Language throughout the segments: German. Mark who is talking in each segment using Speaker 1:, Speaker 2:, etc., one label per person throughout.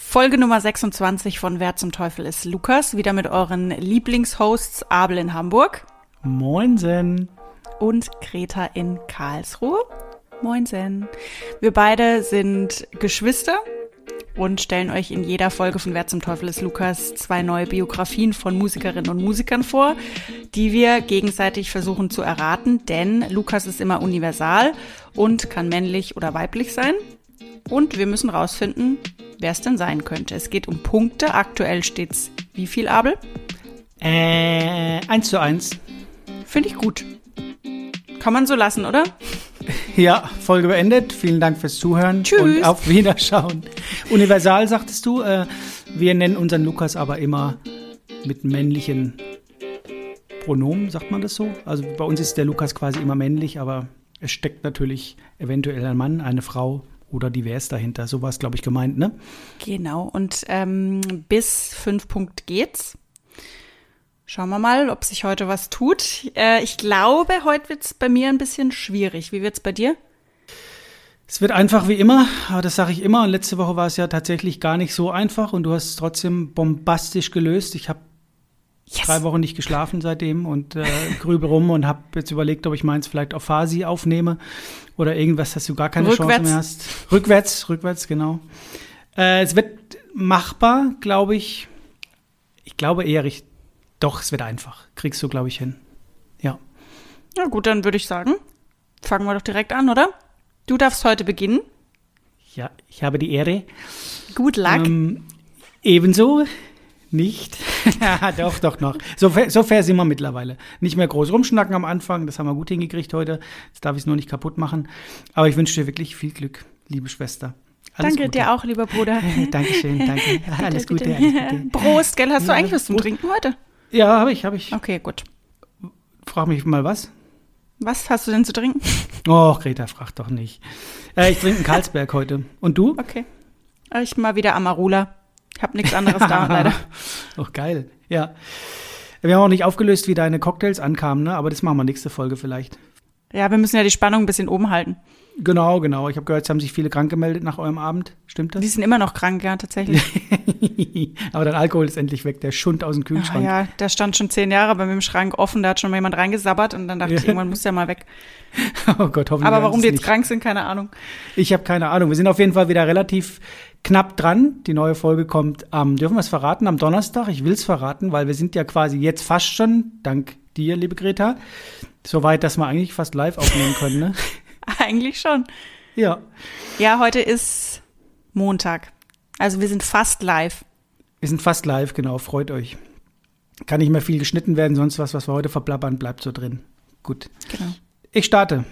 Speaker 1: Folge Nummer 26 von Wer zum Teufel ist Lukas, wieder mit euren Lieblingshosts Abel in Hamburg
Speaker 2: Moinsen.
Speaker 1: und Greta in Karlsruhe. Moinsen. Wir beide sind Geschwister und stellen euch in jeder Folge von Wer zum Teufel ist Lukas zwei neue Biografien von Musikerinnen und Musikern vor, die wir gegenseitig versuchen zu erraten, denn Lukas ist immer universal und kann männlich oder weiblich sein. Und wir müssen rausfinden, wer es denn sein könnte. Es geht um Punkte. Aktuell steht's wie viel, Abel?
Speaker 2: Äh, eins zu eins.
Speaker 1: Finde ich gut. Kann man so lassen, oder?
Speaker 2: Ja, Folge beendet. Vielen Dank fürs Zuhören.
Speaker 1: Tschüss.
Speaker 2: Und auf Wiederschauen. Universal, sagtest du. Äh, wir nennen unseren Lukas aber immer mit männlichen Pronomen, sagt man das so? Also bei uns ist der Lukas quasi immer männlich, aber es steckt natürlich eventuell ein Mann, eine Frau oder divers dahinter. So war es, glaube ich, gemeint, ne?
Speaker 1: Genau. Und ähm, bis fünf Punkt geht's. Schauen wir mal, ob sich heute was tut. Äh, ich glaube, heute wird's bei mir ein bisschen schwierig. Wie wird's bei dir?
Speaker 2: Es wird einfach wie immer, aber das sage ich immer. Und letzte Woche war es ja tatsächlich gar nicht so einfach und du hast es trotzdem bombastisch gelöst. Ich habe
Speaker 1: Yes.
Speaker 2: drei Wochen nicht geschlafen seitdem und äh, grübel rum und habe jetzt überlegt, ob ich meins vielleicht auf Fasi aufnehme oder irgendwas, dass du gar keine Chance
Speaker 1: Rückwärts.
Speaker 2: mehr hast. Rückwärts, rückwärts, genau. Äh, es wird machbar, glaube ich. Ich glaube eher, ich, doch, es wird einfach. Kriegst du, glaube ich, hin. Ja.
Speaker 1: Na gut, dann würde ich sagen, fangen wir doch direkt an, oder? Du darfst heute beginnen.
Speaker 2: Ja, ich habe die Ehre.
Speaker 1: Good luck.
Speaker 2: Ähm, ebenso nicht. Ja, doch, doch, noch. So, fair- so fair sind wir mittlerweile. Nicht mehr groß rumschnacken am Anfang, das haben wir gut hingekriegt heute. Jetzt darf ich es nur nicht kaputt machen. Aber ich wünsche dir wirklich viel Glück, liebe Schwester. Alles
Speaker 1: danke
Speaker 2: Gute.
Speaker 1: dir auch, lieber Bruder.
Speaker 2: Dankeschön, danke. alles
Speaker 1: Bitte,
Speaker 2: Gute,
Speaker 1: bitte.
Speaker 2: alles Gute.
Speaker 1: Prost, gell? Hast du
Speaker 2: Ja,
Speaker 1: eigentlich was zum
Speaker 2: Prost.
Speaker 1: Trinken heute?
Speaker 2: Ja, habe ich, habe ich.
Speaker 1: Okay, gut.
Speaker 2: Frag mich mal was.
Speaker 1: Was hast du denn zu trinken?
Speaker 2: Oh, Greta, frag doch nicht. Äh, ich trinke einen Karlsberg heute. Und du?
Speaker 1: Okay. Ich mal wieder Amarula. Ich habe nichts anderes da, leider.
Speaker 2: Doch, geil. Ja. Wir haben auch nicht aufgelöst, wie deine Cocktails ankamen, ne? aber das machen wir nächste Folge vielleicht.
Speaker 1: Ja, wir müssen ja die Spannung ein bisschen oben halten.
Speaker 2: Genau, genau. Ich habe gehört, es haben sich viele krank gemeldet nach eurem Abend. Stimmt
Speaker 1: Die
Speaker 2: das?
Speaker 1: sind immer noch krank, ja, tatsächlich.
Speaker 2: aber dein Alkohol ist endlich weg, der Schund aus dem Kühlschrank.
Speaker 1: ja, der stand schon zehn Jahre bei mir im Schrank offen, da hat schon mal jemand reingesabbert und dann dachte ich, irgendwann muss der mal weg.
Speaker 2: Oh Gott, hoffentlich.
Speaker 1: Aber warum die jetzt
Speaker 2: nicht.
Speaker 1: krank sind, keine Ahnung.
Speaker 2: Ich habe keine Ahnung. Wir sind auf jeden Fall wieder relativ knapp dran. Die neue Folge kommt am, dürfen wir es verraten, am Donnerstag. Ich will es verraten, weil wir sind ja quasi jetzt fast schon, dank dir, liebe Greta, so weit, dass wir eigentlich fast live aufnehmen können. Ne?
Speaker 1: Eigentlich schon.
Speaker 2: Ja.
Speaker 1: Ja, heute ist Montag. Also wir sind fast live.
Speaker 2: Wir sind fast live, genau. Freut euch. Kann nicht mehr viel geschnitten werden, sonst was, was wir heute verplappern, bleibt so drin. Gut.
Speaker 1: Genau.
Speaker 2: Ich starte.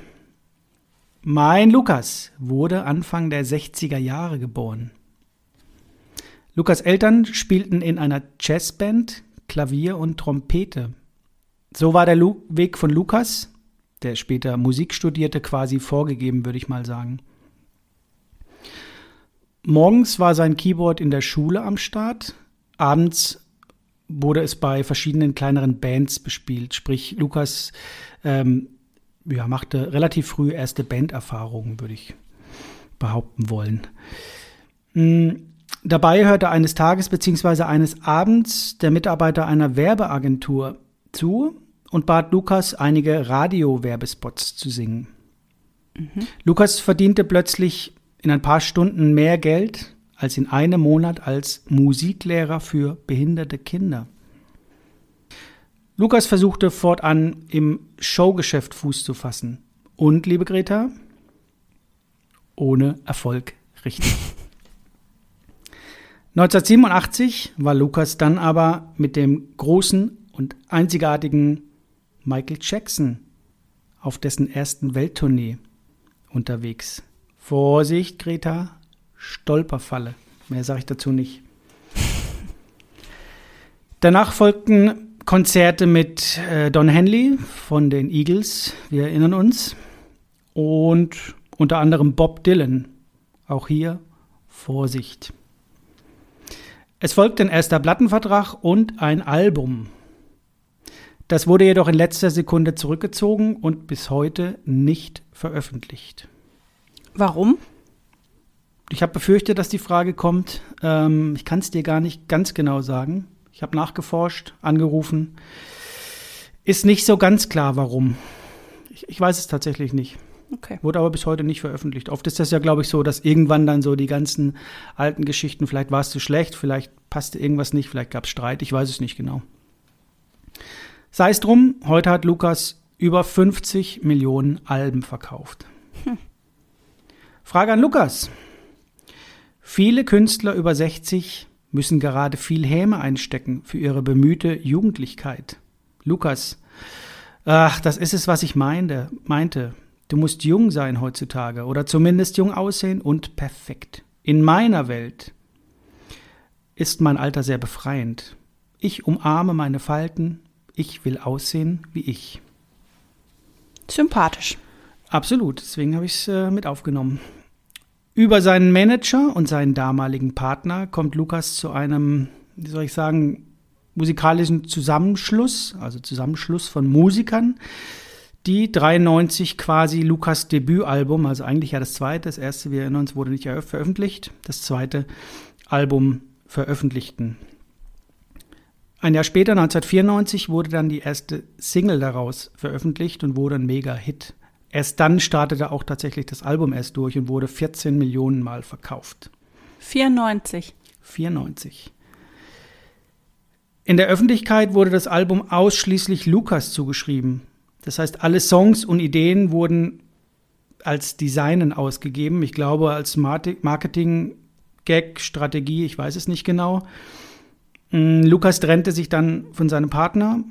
Speaker 2: Mein Lukas wurde Anfang der 60er Jahre geboren. Lukas Eltern spielten in einer Jazzband Klavier und Trompete. So war der Lu Weg von Lukas, der später Musik studierte, quasi vorgegeben, würde ich mal sagen. Morgens war sein Keyboard in der Schule am Start, abends wurde es bei verschiedenen kleineren Bands bespielt. Sprich, Lukas ähm, ja, machte relativ früh erste Banderfahrungen, würde ich behaupten wollen. Mm, Dabei hörte eines Tages bzw. eines Abends der Mitarbeiter einer Werbeagentur zu und bat Lukas, einige Radio-Werbespots zu singen. Lukas verdiente plötzlich in ein paar Stunden mehr Geld als in einem Monat als Musiklehrer für behinderte Kinder. Lukas versuchte fortan im Showgeschäft Fuß zu fassen. Und, liebe Greta, ohne Erfolg richtig. 1987 war Lukas dann aber mit dem großen und einzigartigen Michael Jackson auf dessen ersten Welttournee unterwegs. Vorsicht, Greta, Stolperfalle. Mehr sage ich dazu nicht. Danach folgten Konzerte mit äh, Don Henley von den Eagles, wir erinnern uns, und unter anderem Bob Dylan. Auch hier Vorsicht. Es folgte ein erster Plattenvertrag und ein Album. Das wurde jedoch in letzter Sekunde zurückgezogen und bis heute nicht veröffentlicht.
Speaker 1: Warum?
Speaker 2: Ich habe befürchtet, dass die Frage kommt. Ähm, ich kann es dir gar nicht ganz genau sagen. Ich habe nachgeforscht, angerufen. Ist nicht so ganz klar, warum. Ich, ich weiß es tatsächlich nicht.
Speaker 1: Okay.
Speaker 2: Wurde aber bis heute nicht veröffentlicht. Oft ist das ja, glaube ich, so, dass irgendwann dann so die ganzen alten Geschichten, vielleicht war es zu schlecht, vielleicht passte irgendwas nicht, vielleicht gab es Streit, ich weiß es nicht genau. Sei es drum, heute hat Lukas über 50 Millionen Alben verkauft. Hm. Frage an Lukas. Viele Künstler über 60 müssen gerade viel Häme einstecken für ihre bemühte Jugendlichkeit. Lukas, ach, das ist es, was ich meinte, meinte. Du musst jung sein heutzutage oder zumindest jung aussehen und perfekt. In meiner Welt ist mein Alter sehr befreiend. Ich umarme meine Falten, ich will aussehen wie ich.
Speaker 1: Sympathisch.
Speaker 2: Absolut, deswegen habe ich es äh, mit aufgenommen. Über seinen Manager und seinen damaligen Partner kommt Lukas zu einem, wie soll ich sagen, musikalischen Zusammenschluss, also Zusammenschluss von Musikern, die 93 quasi Lukas Debütalbum, also eigentlich ja das zweite, das erste, wir erinnern uns, wurde nicht veröffentlicht, das zweite Album veröffentlichten. Ein Jahr später, 1994, wurde dann die erste Single daraus veröffentlicht und wurde ein Mega-Hit. Erst dann startete auch tatsächlich das Album erst durch und wurde 14 Millionen Mal verkauft.
Speaker 1: 94.
Speaker 2: 94. In der Öffentlichkeit wurde das Album ausschließlich Lukas zugeschrieben. Das heißt, alle Songs und Ideen wurden als Designen ausgegeben. Ich glaube, als Marketing-Gag-Strategie, ich weiß es nicht genau. Mm, Lukas trennte sich dann von seinem Partner.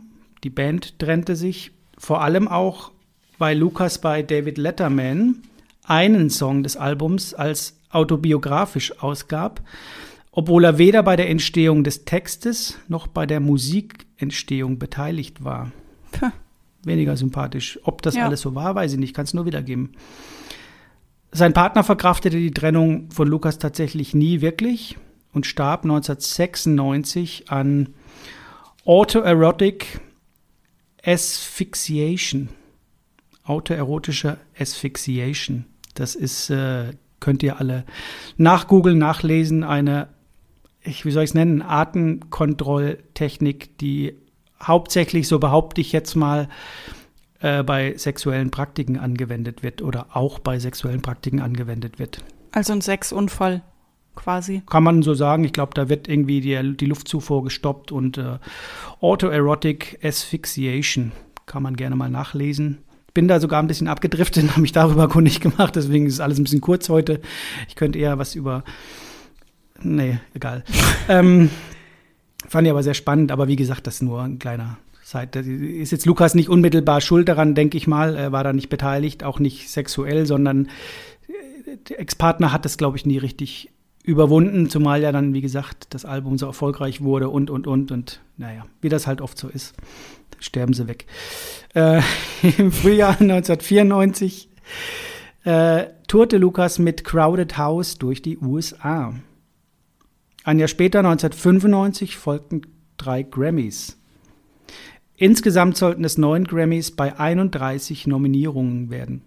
Speaker 2: Die Band trennte sich. Vor allem auch, weil Lukas bei David Letterman einen Song des Albums als autobiografisch ausgab, obwohl er weder bei der Entstehung des Textes noch bei der Musikentstehung beteiligt war. Puh weniger sympathisch. Ob das ja. alles so war, weiß ich nicht, kann es nur wiedergeben. Sein Partner verkraftete die Trennung von Lukas tatsächlich nie wirklich und starb 1996 an Autoerotic Asphyxiation. Autoerotischer Asphyxiation. Das ist, äh, könnt ihr alle nachgoogeln, nachlesen, eine, ich, wie soll ich es nennen, Atemkontrolltechnik, die hauptsächlich, so behaupte ich jetzt mal, äh, bei sexuellen Praktiken angewendet wird oder auch bei sexuellen Praktiken angewendet wird.
Speaker 1: Also ein Sexunfall quasi.
Speaker 2: Kann man so sagen. Ich glaube, da wird irgendwie die, die Luftzufuhr gestoppt und äh, Autoerotic Asphyxiation kann man gerne mal nachlesen. Bin da sogar ein bisschen abgedriftet, habe mich darüber kundig gemacht, deswegen ist alles ein bisschen kurz heute. Ich könnte eher was über. Nee, egal. ähm, Fand ich aber sehr spannend, aber wie gesagt, das ist nur ein kleiner Seite. Ist jetzt Lukas nicht unmittelbar schuld daran, denke ich mal. Er war da nicht beteiligt, auch nicht sexuell, sondern äh, der Ex-Partner hat das, glaube ich, nie richtig überwunden, zumal ja dann, wie gesagt, das Album so erfolgreich wurde und, und, und. Und naja, wie das halt oft so ist, sterben sie weg. Äh, Im Frühjahr 1994 äh, tourte Lukas mit Crowded House durch die USA. Ein Jahr später, 1995, folgten drei Grammys. Insgesamt sollten es neun Grammys bei 31 Nominierungen werden.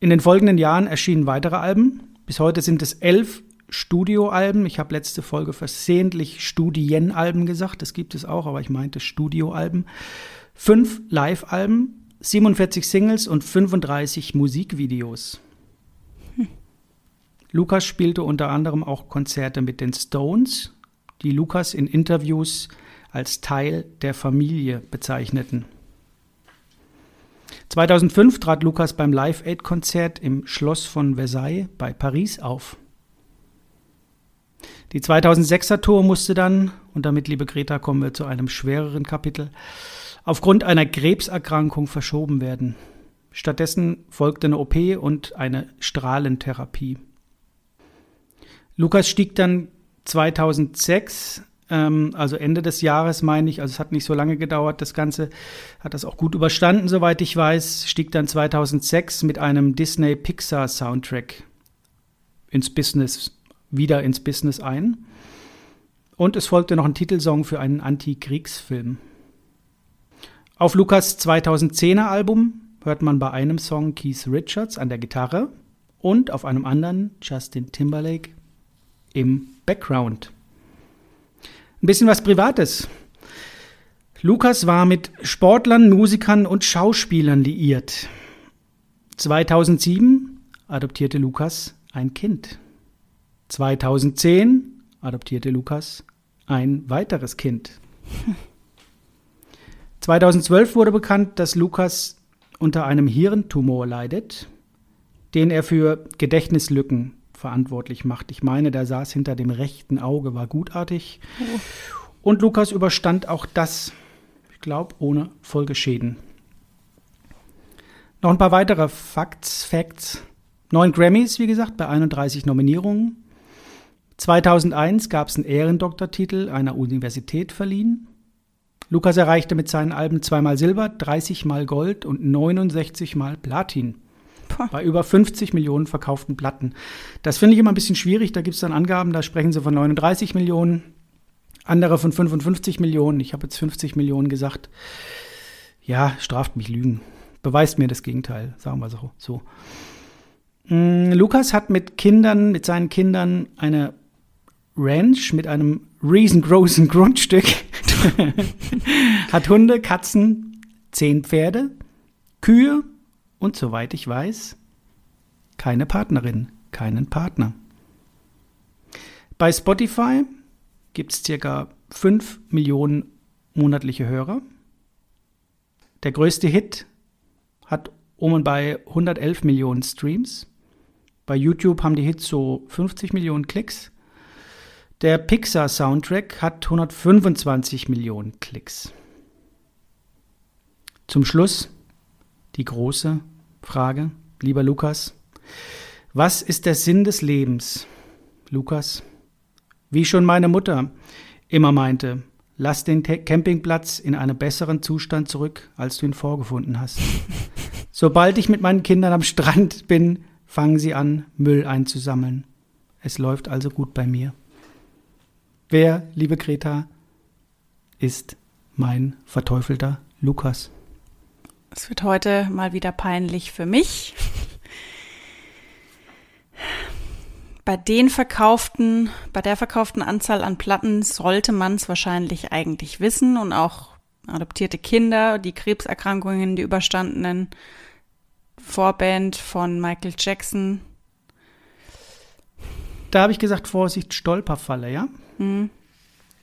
Speaker 2: In den folgenden Jahren erschienen weitere Alben. Bis heute sind es elf Studioalben. Ich habe letzte Folge versehentlich Studienalben gesagt. Das gibt es auch, aber ich meinte Studioalben. Fünf Live-Alben, 47 Singles und 35 Musikvideos. Lukas spielte unter anderem auch Konzerte mit den Stones, die Lukas in Interviews als Teil der Familie bezeichneten. 2005 trat Lukas beim Live Aid Konzert im Schloss von Versailles bei Paris auf. Die 2006er Tour musste dann, und damit, liebe Greta, kommen wir zu einem schwereren Kapitel, aufgrund einer Krebserkrankung verschoben werden. Stattdessen folgte eine OP und eine Strahlentherapie. Lukas stieg dann 2006, ähm, also Ende des Jahres meine ich, also es hat nicht so lange gedauert, das Ganze hat das auch gut überstanden, soweit ich weiß, stieg dann 2006 mit einem Disney-Pixar-Soundtrack ins Business, wieder ins Business ein. Und es folgte noch ein Titelsong für einen Anti-Kriegsfilm. Auf Lukas 2010er Album hört man bei einem Song Keith Richards an der Gitarre und auf einem anderen Justin Timberlake im Background. Ein bisschen was Privates. Lukas war mit Sportlern, Musikern und Schauspielern liiert. 2007 adoptierte Lukas ein Kind. 2010 adoptierte Lukas ein weiteres Kind. 2012 wurde bekannt, dass Lukas unter einem Hirntumor leidet, den er für Gedächtnislücken verantwortlich macht. Ich meine, der saß hinter dem rechten Auge, war gutartig. Oh. Und Lukas überstand auch das, ich glaube, ohne Folgeschäden. Noch ein paar weitere Facts, Facts. Neun Grammys, wie gesagt, bei 31 Nominierungen. 2001 gab es einen Ehrendoktortitel einer Universität verliehen. Lukas erreichte mit seinen Alben zweimal Silber, 30 mal Gold und 69 mal Platin. Bei über 50 Millionen verkauften Platten. Das finde ich immer ein bisschen schwierig. Da gibt es dann Angaben, da sprechen sie von 39 Millionen, andere von 55 Millionen. Ich habe jetzt 50 Millionen gesagt. Ja, straft mich Lügen. Beweist mir das Gegenteil, sagen wir so. so. Mm, Lukas hat mit Kindern, mit seinen Kindern eine Ranch mit einem riesengroßen Grundstück. hat Hunde, Katzen, zehn Pferde, Kühe und soweit ich weiß, keine Partnerin, keinen Partner. Bei Spotify gibt es circa 5 Millionen monatliche Hörer. Der größte Hit hat um und bei 111 Millionen Streams. Bei YouTube haben die Hits so 50 Millionen Klicks. Der Pixar-Soundtrack hat 125 Millionen Klicks. Zum Schluss die große Frage, lieber Lukas. Was ist der Sinn des Lebens, Lukas? Wie schon meine Mutter immer meinte, lass den Campingplatz in einem besseren Zustand zurück, als du ihn vorgefunden hast. Sobald ich mit meinen Kindern am Strand bin, fangen sie an, Müll einzusammeln. Es läuft also gut bei mir. Wer, liebe Greta, ist mein verteufelter Lukas?
Speaker 1: Es wird heute mal wieder peinlich für mich. Bei den verkauften, bei der verkauften Anzahl an Platten sollte man es wahrscheinlich eigentlich wissen und auch adoptierte Kinder, die Krebserkrankungen, die überstandenen Vorband von Michael Jackson.
Speaker 2: Da habe ich gesagt, Vorsicht, Stolperfalle, ja? Mhm.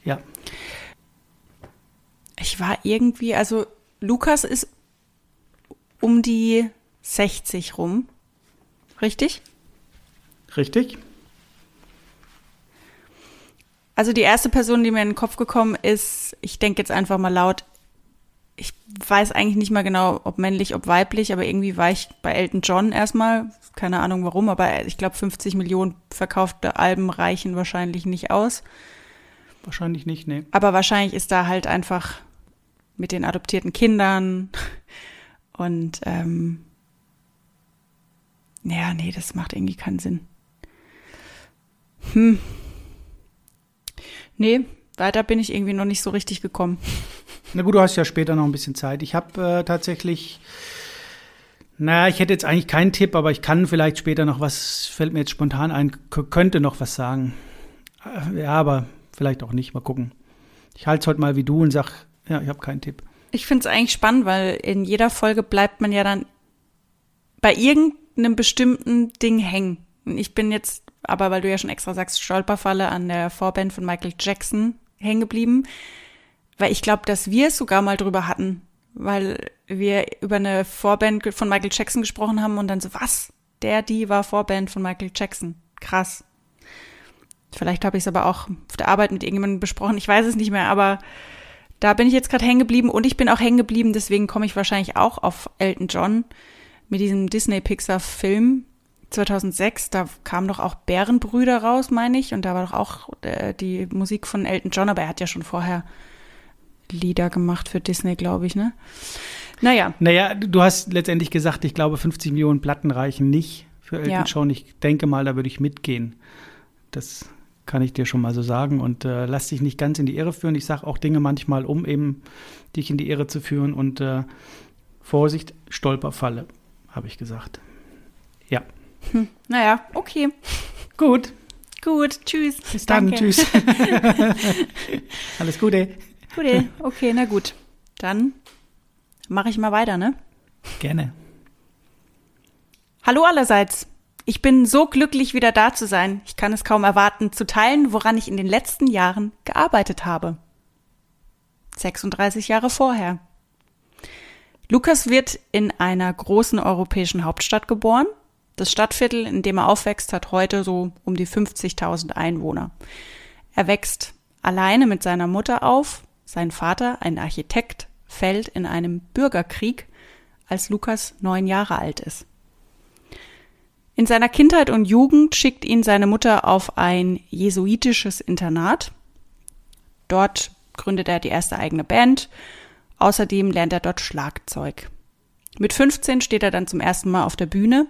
Speaker 2: Ja.
Speaker 1: Ich war irgendwie, also Lukas ist um die 60 rum. Richtig?
Speaker 2: Richtig.
Speaker 1: Also die erste Person, die mir in den Kopf gekommen ist, ich denke jetzt einfach mal laut, ich weiß eigentlich nicht mal genau, ob männlich, ob weiblich, aber irgendwie war ich bei Elton John erstmal. Keine Ahnung warum, aber ich glaube 50 Millionen verkaufte Alben reichen wahrscheinlich nicht aus.
Speaker 2: Wahrscheinlich nicht, nee.
Speaker 1: Aber wahrscheinlich ist da halt einfach mit den adoptierten Kindern und ähm, ja, nee, das macht irgendwie keinen Sinn. Hm. Nee, weiter bin ich irgendwie noch nicht so richtig gekommen.
Speaker 2: Na gut, du hast ja später noch ein bisschen Zeit. Ich habe äh, tatsächlich, naja, ich hätte jetzt eigentlich keinen Tipp, aber ich kann vielleicht später noch was, fällt mir jetzt spontan ein, könnte noch was sagen. Äh, ja, aber vielleicht auch nicht, mal gucken. Ich halte es heute mal wie du und sag, ja, ich habe keinen Tipp.
Speaker 1: Ich finde es eigentlich spannend, weil in jeder Folge bleibt man ja dann bei irgendeinem bestimmten Ding hängen. Ich bin jetzt, aber weil du ja schon extra sagst, Stolperfalle an der Vorband von Michael Jackson hängen geblieben. Weil ich glaube, dass wir es sogar mal drüber hatten, weil wir über eine Vorband von Michael Jackson gesprochen haben und dann so, was? Der, die war Vorband von Michael Jackson. Krass. Vielleicht habe ich es aber auch auf der Arbeit mit irgendjemandem besprochen, ich weiß es nicht mehr, aber da bin ich jetzt gerade hängen geblieben und ich bin auch hängen geblieben, deswegen komme ich wahrscheinlich auch auf Elton John mit diesem Disney-Pixar-Film 2006. Da kamen doch auch Bärenbrüder raus, meine ich, und da war doch auch äh, die Musik von Elton John, aber er hat ja schon vorher Lieder gemacht für Disney, glaube ich, ne?
Speaker 2: Naja. Naja, du hast letztendlich gesagt, ich glaube, 50 Millionen Platten reichen nicht für Elton ja. John. Ich denke mal, da würde ich mitgehen. Das kann ich dir schon mal so sagen. Und äh, lass dich nicht ganz in die Irre führen. Ich sage auch Dinge manchmal, um eben dich in die Irre zu führen. Und äh, Vorsicht, Stolperfalle, habe ich gesagt. Ja.
Speaker 1: Hm, naja, okay.
Speaker 2: Gut.
Speaker 1: Gut, tschüss.
Speaker 2: Bis dann,
Speaker 1: Danke.
Speaker 2: tschüss. Alles Gute.
Speaker 1: Gute, okay, na gut. Dann mache ich mal weiter, ne?
Speaker 2: Gerne.
Speaker 1: Hallo allerseits. Ich bin so glücklich, wieder da zu sein. Ich kann es kaum erwarten, zu teilen, woran ich in den letzten Jahren gearbeitet habe. 36 Jahre vorher. Lukas wird in einer großen europäischen Hauptstadt geboren. Das Stadtviertel, in dem er aufwächst, hat heute so um die 50.000 Einwohner. Er wächst alleine mit seiner Mutter auf. Sein Vater, ein Architekt, fällt in einem Bürgerkrieg, als Lukas neun Jahre alt ist. In seiner Kindheit und Jugend schickt ihn seine Mutter auf ein jesuitisches Internat. Dort gründet er die erste eigene Band. Außerdem lernt er dort Schlagzeug. Mit 15 steht er dann zum ersten Mal auf der Bühne,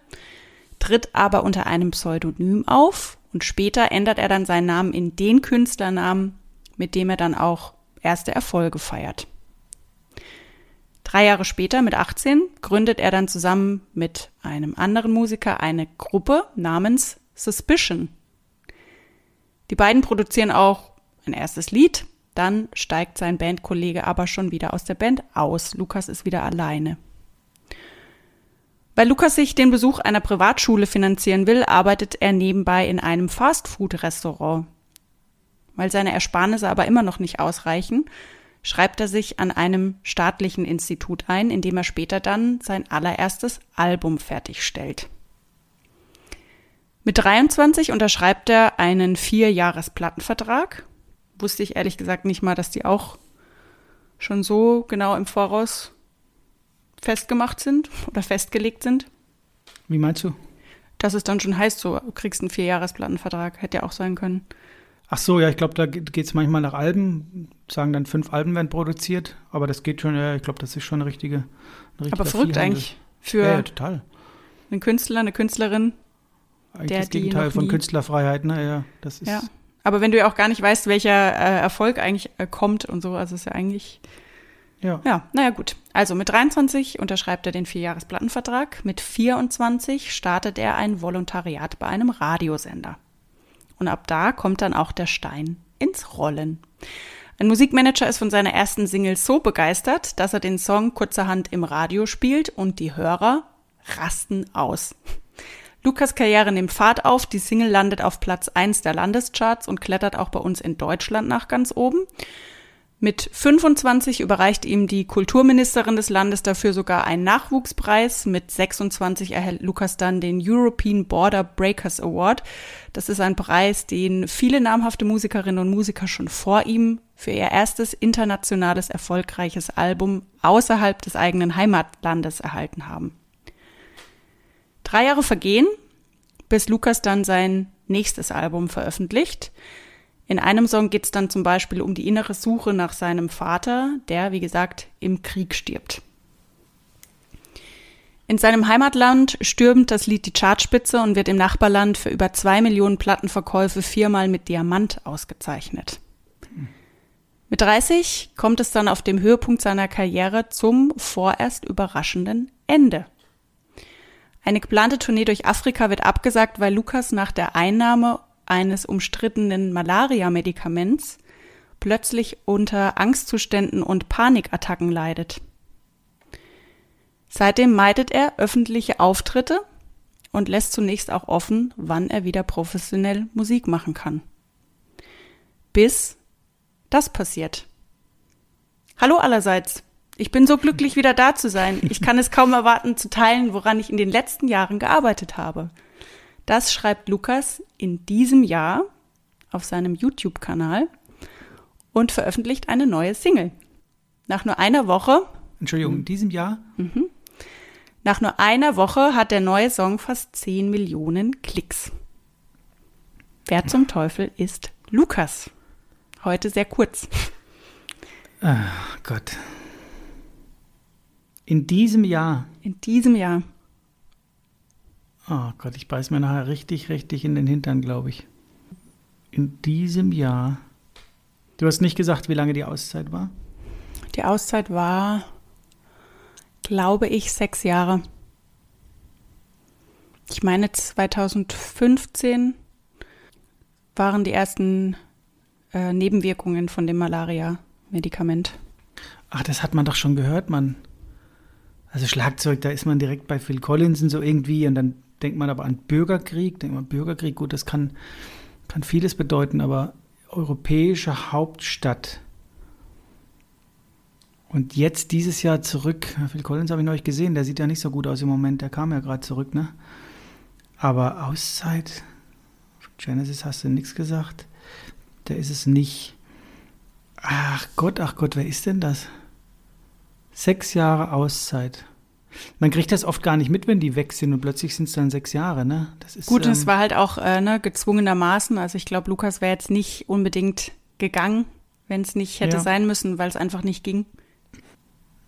Speaker 1: tritt aber unter einem Pseudonym auf und später ändert er dann seinen Namen in den Künstlernamen, mit dem er dann auch erste Erfolge feiert. Drei Jahre später, mit 18, gründet er dann zusammen mit einem anderen Musiker eine Gruppe namens Suspicion. Die beiden produzieren auch ein erstes Lied, dann steigt sein Bandkollege aber schon wieder aus der Band aus. Lukas ist wieder alleine. Weil Lukas sich den Besuch einer Privatschule finanzieren will, arbeitet er nebenbei in einem Fastfood-Restaurant. Weil seine Ersparnisse aber immer noch nicht ausreichen, schreibt er sich an einem staatlichen Institut ein, in dem er später dann sein allererstes Album fertigstellt. Mit 23 unterschreibt er einen Vierjahres-Plattenvertrag. Wusste ich ehrlich gesagt nicht mal, dass die auch schon so genau im Voraus festgemacht sind oder festgelegt sind.
Speaker 2: Wie meinst du?
Speaker 1: Dass es dann schon heißt, so du kriegst einen Vierjahres-Plattenvertrag. Hätte ja auch sein können.
Speaker 2: Ach so, ja, ich glaube, da geht es manchmal nach Alben, sagen dann fünf Alben werden produziert, aber das geht schon, ja, ich glaube, das ist schon eine richtige. Ein
Speaker 1: Aber verrückt
Speaker 2: Viehhandel.
Speaker 1: eigentlich für
Speaker 2: Ja, ja, total.
Speaker 1: einen Künstler, eine Künstlerin.
Speaker 2: Eigentlich
Speaker 1: Der,
Speaker 2: das Gegenteil von Künstlerfreiheit, ne? Ja, das ist.
Speaker 1: Ja. Aber wenn du ja auch gar nicht weißt, welcher äh, Erfolg eigentlich äh, kommt und so, also ist ja eigentlich,
Speaker 2: ja.
Speaker 1: ja, naja gut. Also mit 23 unterschreibt er den Vierjahres-Plattenvertrag. Mit 24 startet er ein Volontariat bei einem Radiosender. Und ab da kommt dann auch der Stein ins Rollen. Ein Musikmanager ist von seiner ersten Single so begeistert, dass er den Song kurzerhand im Radio spielt und die Hörer rasten aus. Lukas Karriere nimmt Fahrt auf, die Single landet auf Platz 1 der Landescharts und klettert auch bei uns in Deutschland nach ganz oben. Mit 25 überreicht ihm die Kulturministerin des Landes dafür sogar einen Nachwuchspreis. Mit 26 erhält Lukas dann den European Border Breakers Award. Das ist ein Preis, den viele namhafte Musikerinnen und Musiker schon vor ihm für ihr erstes internationales erfolgreiches Album außerhalb des eigenen Heimatlandes erhalten haben. Drei Jahre vergehen, bis Lukas dann sein nächstes Album veröffentlicht. In einem Song geht es dann zum Beispiel um die innere Suche nach seinem Vater, der, wie gesagt, im Krieg stirbt. In seinem Heimatland stürmt das Lied die Chartspitze und wird im Nachbarland für über zwei Millionen Plattenverkäufe viermal mit Diamant ausgezeichnet. Mit 30 kommt es dann auf dem Höhepunkt seiner Karriere zum vorerst überraschenden Ende. Eine geplante Tournee durch Afrika wird abgesagt, weil Lukas nach der Einnahme eines umstrittenen Malaria-Medikaments plötzlich unter Angstzuständen und Panikattacken leidet. Seitdem meidet er öffentliche Auftritte und lässt zunächst auch offen, wann er wieder professionell Musik machen kann. Bis das passiert. Hallo allerseits. Ich bin so glücklich, wieder da zu sein. Ich kann es kaum erwarten, zu teilen, woran ich in den letzten Jahren gearbeitet habe. Das schreibt Lukas in diesem Jahr auf seinem YouTube-Kanal und veröffentlicht eine neue Single. Nach nur einer Woche,
Speaker 2: Entschuldigung, in diesem Jahr?
Speaker 1: nach nur einer Woche hat der neue Song fast 10 Millionen Klicks. Wer zum Teufel ist Lukas? Heute sehr kurz.
Speaker 2: Ah, Gott. In diesem Jahr.
Speaker 1: In diesem Jahr.
Speaker 2: Oh Gott, ich beiß mir nachher richtig, richtig in den Hintern, glaube ich. In diesem Jahr. Du hast nicht gesagt, wie lange die Auszeit war?
Speaker 1: Die Auszeit war, glaube ich, sechs Jahre. Ich meine, 2015 waren die ersten äh, Nebenwirkungen von dem Malaria-Medikament.
Speaker 2: Ach, das hat man doch schon gehört, man. Also Schlagzeug, da ist man direkt bei Phil Collins und so irgendwie und dann denkt man aber an Bürgerkrieg, denkt man Bürgerkrieg, gut, das kann, kann vieles bedeuten, aber europäische Hauptstadt. Und jetzt dieses Jahr zurück. Phil Collins habe ich neulich gesehen, der sieht ja nicht so gut aus im Moment, der kam ja gerade zurück, ne? Aber Auszeit, Genesis hast du nichts gesagt. Der ist es nicht. Ach Gott, ach Gott, wer ist denn das? Sechs Jahre Auszeit. Man kriegt das oft gar nicht mit, wenn die weg sind und plötzlich sind es dann sechs Jahre, ne?
Speaker 1: Das ist, Gut, ähm, es war halt auch äh, ne, gezwungenermaßen. Also ich glaube, Lukas wäre jetzt nicht unbedingt gegangen, wenn es nicht hätte ja. sein müssen, weil es einfach nicht ging.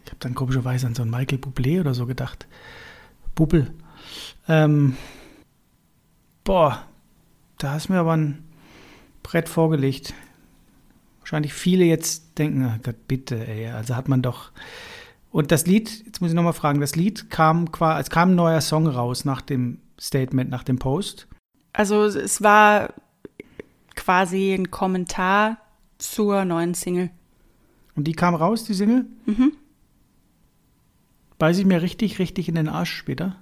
Speaker 2: Ich habe dann komischerweise an so einen Michael Bublé oder so gedacht. Bubble. Ähm, boah, da hast du mir aber ein Brett vorgelegt. Wahrscheinlich viele jetzt denken, oh Gott, bitte, ey, also hat man doch. Und das Lied, jetzt muss ich nochmal fragen, das Lied kam quasi, es kam ein neuer Song raus nach dem Statement, nach dem Post.
Speaker 1: Also es war quasi ein Kommentar zur neuen Single.
Speaker 2: Und die kam raus, die Single? Mhm. Beiß ich mir richtig, richtig in den Arsch später?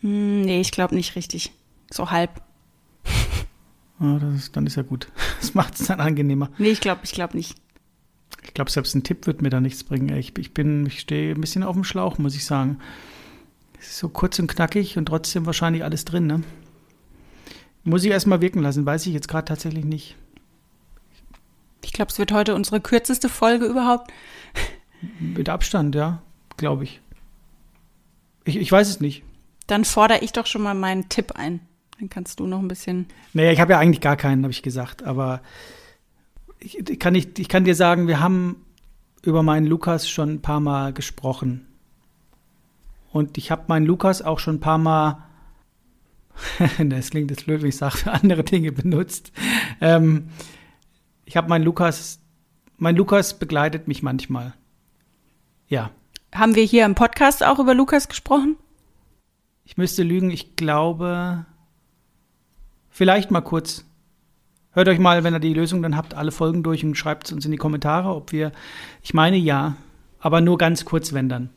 Speaker 1: Hm, nee, ich glaube nicht richtig. So halb.
Speaker 2: Ja, ist, dann ist ja gut. Das macht es dann angenehmer.
Speaker 1: Nee, ich glaube, ich glaube nicht.
Speaker 2: Ich glaube, selbst ein Tipp wird mir da nichts bringen. Ich, ich bin, ich stehe ein bisschen auf dem Schlauch, muss ich sagen. So kurz und knackig und trotzdem wahrscheinlich alles drin, ne? Muss ich erstmal wirken lassen, weiß ich jetzt gerade tatsächlich nicht.
Speaker 1: Ich glaube, es wird heute unsere kürzeste Folge überhaupt.
Speaker 2: Mit Abstand, ja, glaube ich. ich. Ich weiß es nicht.
Speaker 1: Dann fordere ich doch schon mal meinen Tipp ein. Dann kannst du noch ein bisschen.
Speaker 2: Naja, ich habe ja eigentlich gar keinen, habe ich gesagt. Aber ich, kann nicht, ich kann dir sagen, wir haben über meinen Lukas schon ein paar Mal gesprochen. Und ich habe meinen Lukas auch schon ein paar Mal, das klingt jetzt blöd, wenn ich sage, für andere Dinge benutzt. Ähm, ich habe meinen Lukas, mein Lukas begleitet mich manchmal. Ja.
Speaker 1: Haben wir hier im Podcast auch über Lukas gesprochen?
Speaker 2: Ich müsste lügen, ich glaube, Vielleicht mal kurz. Hört euch mal, wenn ihr die Lösung dann habt, alle Folgen durch und schreibt es uns in die Kommentare, ob wir. Ich meine ja, aber nur ganz kurz, wenn dann.